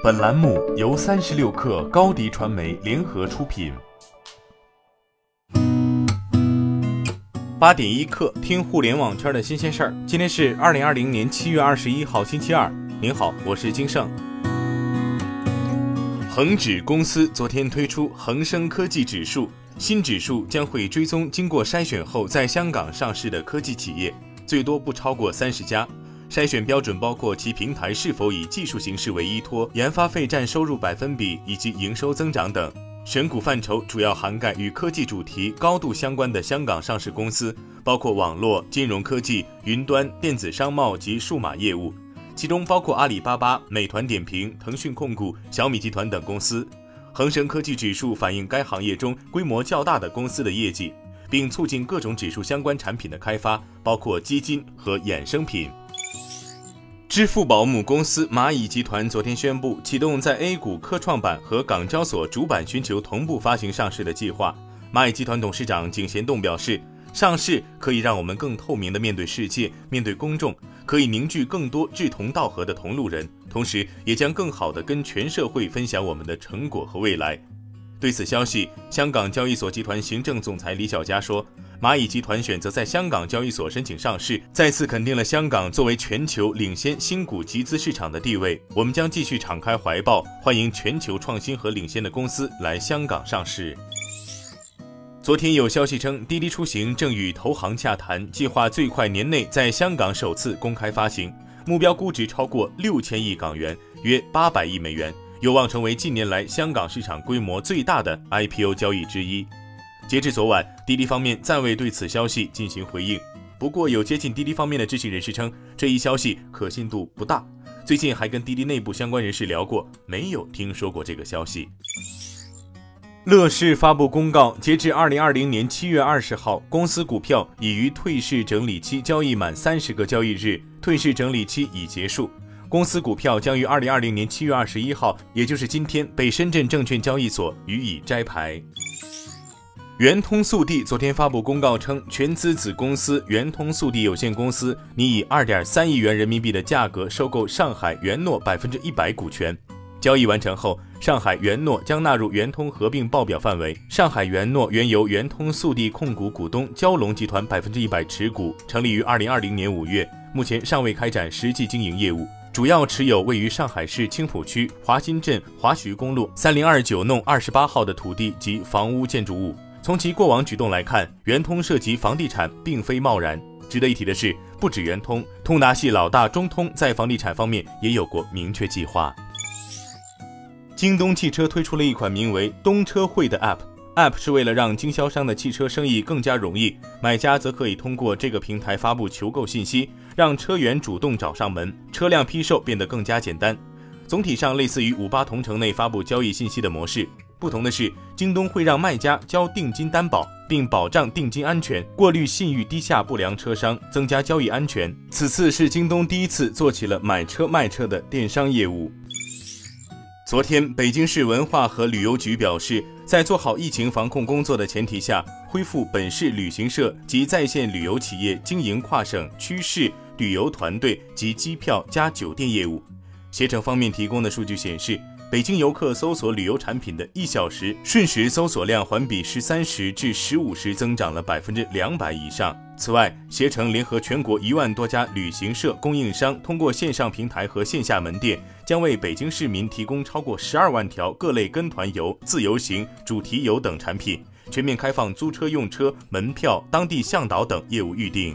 本栏目由三十六氪高低传媒联合出品。八点一刻，听互联网圈的新鲜事儿。今天是二零二零年七月二十一号，星期二。您好，我是金盛。恒指公司昨天推出恒生科技指数，新指数将会追踪经过筛选后在香港上市的科技企业，最多不超过三十家。筛选标准包括其平台是否以技术形式为依托、研发费占收入百分比以及营收增长等。选股范畴主要涵盖与科技主题高度相关的香港上市公司，包括网络、金融科技、云端、电子商贸及数码业务，其中包括阿里巴巴、美团点评、腾讯控股、小米集团等公司。恒生科技指数反映该行业中规模较大的公司的业绩，并促进各种指数相关产品的开发，包括基金和衍生品。支付宝母公司蚂蚁集团昨天宣布启动在 A 股科创板和港交所主板寻求同步发行上市的计划。蚂蚁集团董事长井贤栋表示，上市可以让我们更透明的面对世界、面对公众，可以凝聚更多志同道合的同路人，同时也将更好的跟全社会分享我们的成果和未来。对此消息，香港交易所集团行政总裁李小加说。蚂蚁集团选择在香港交易所申请上市，再次肯定了香港作为全球领先新股集资市场的地位。我们将继续敞开怀抱，欢迎全球创新和领先的公司来香港上市。昨天有消息称，滴滴出行正与投行洽谈，计划最快年内在香港首次公开发行，目标估值超过六千亿港元，约八百亿美元，有望成为近年来香港市场规模最大的 IPO 交易之一。截至昨晚，滴滴方面暂未对此消息进行回应。不过，有接近滴滴方面的知情人士称，这一消息可信度不大。最近还跟滴滴内部相关人士聊过，没有听说过这个消息。乐视发布公告，截至二零二零年七月二十号，公司股票已于退市整理期交易满三十个交易日，退市整理期已结束。公司股票将于二零二零年七月二十一号，也就是今天，被深圳证券交易所予以摘牌。圆通速递昨天发布公告称，全资子公司圆通速递有限公司拟以二点三亿元人民币的价格收购上海圆诺百分之一百股权。交易完成后，上海圆诺将纳入圆通合并报表范围。上海圆诺原由圆通速递控股股东蛟龙集团百分之一百持股，成立于二零二零年五月，目前尚未开展实际经营业务，主要持有位于上海市青浦区华新镇华徐公路三零二九弄二十八号的土地及房屋建筑物。从其过往举动来看，圆通涉及房地产并非贸然。值得一提的是，不止圆通，通达系老大中通在房地产方面也有过明确计划。京东汽车推出了一款名为“东车会”的 App，App 是为了让经销商的汽车生意更加容易，买家则可以通过这个平台发布求购信息，让车源主动找上门，车辆批售变得更加简单。总体上类似于五八同城内发布交易信息的模式。不同的是，京东会让卖家交定金担保，并保障定金安全，过滤信誉低下不良车商，增加交易安全。此次是京东第一次做起了买车卖车的电商业务。昨天，北京市文化和旅游局表示，在做好疫情防控工作的前提下，恢复本市旅行社及在线旅游企业经营跨省区市旅游团队及机票加酒店业务。携程方面提供的数据显示。北京游客搜索旅游产品的一小时瞬时搜索量环比十三时至十五时增长了百分之两百以上。此外，携程联合全国一万多家旅行社供应商，通过线上平台和线下门店，将为北京市民提供超过十二万条各类跟团游、自由行、主题游等产品，全面开放租车用车、门票、当地向导等业务预订。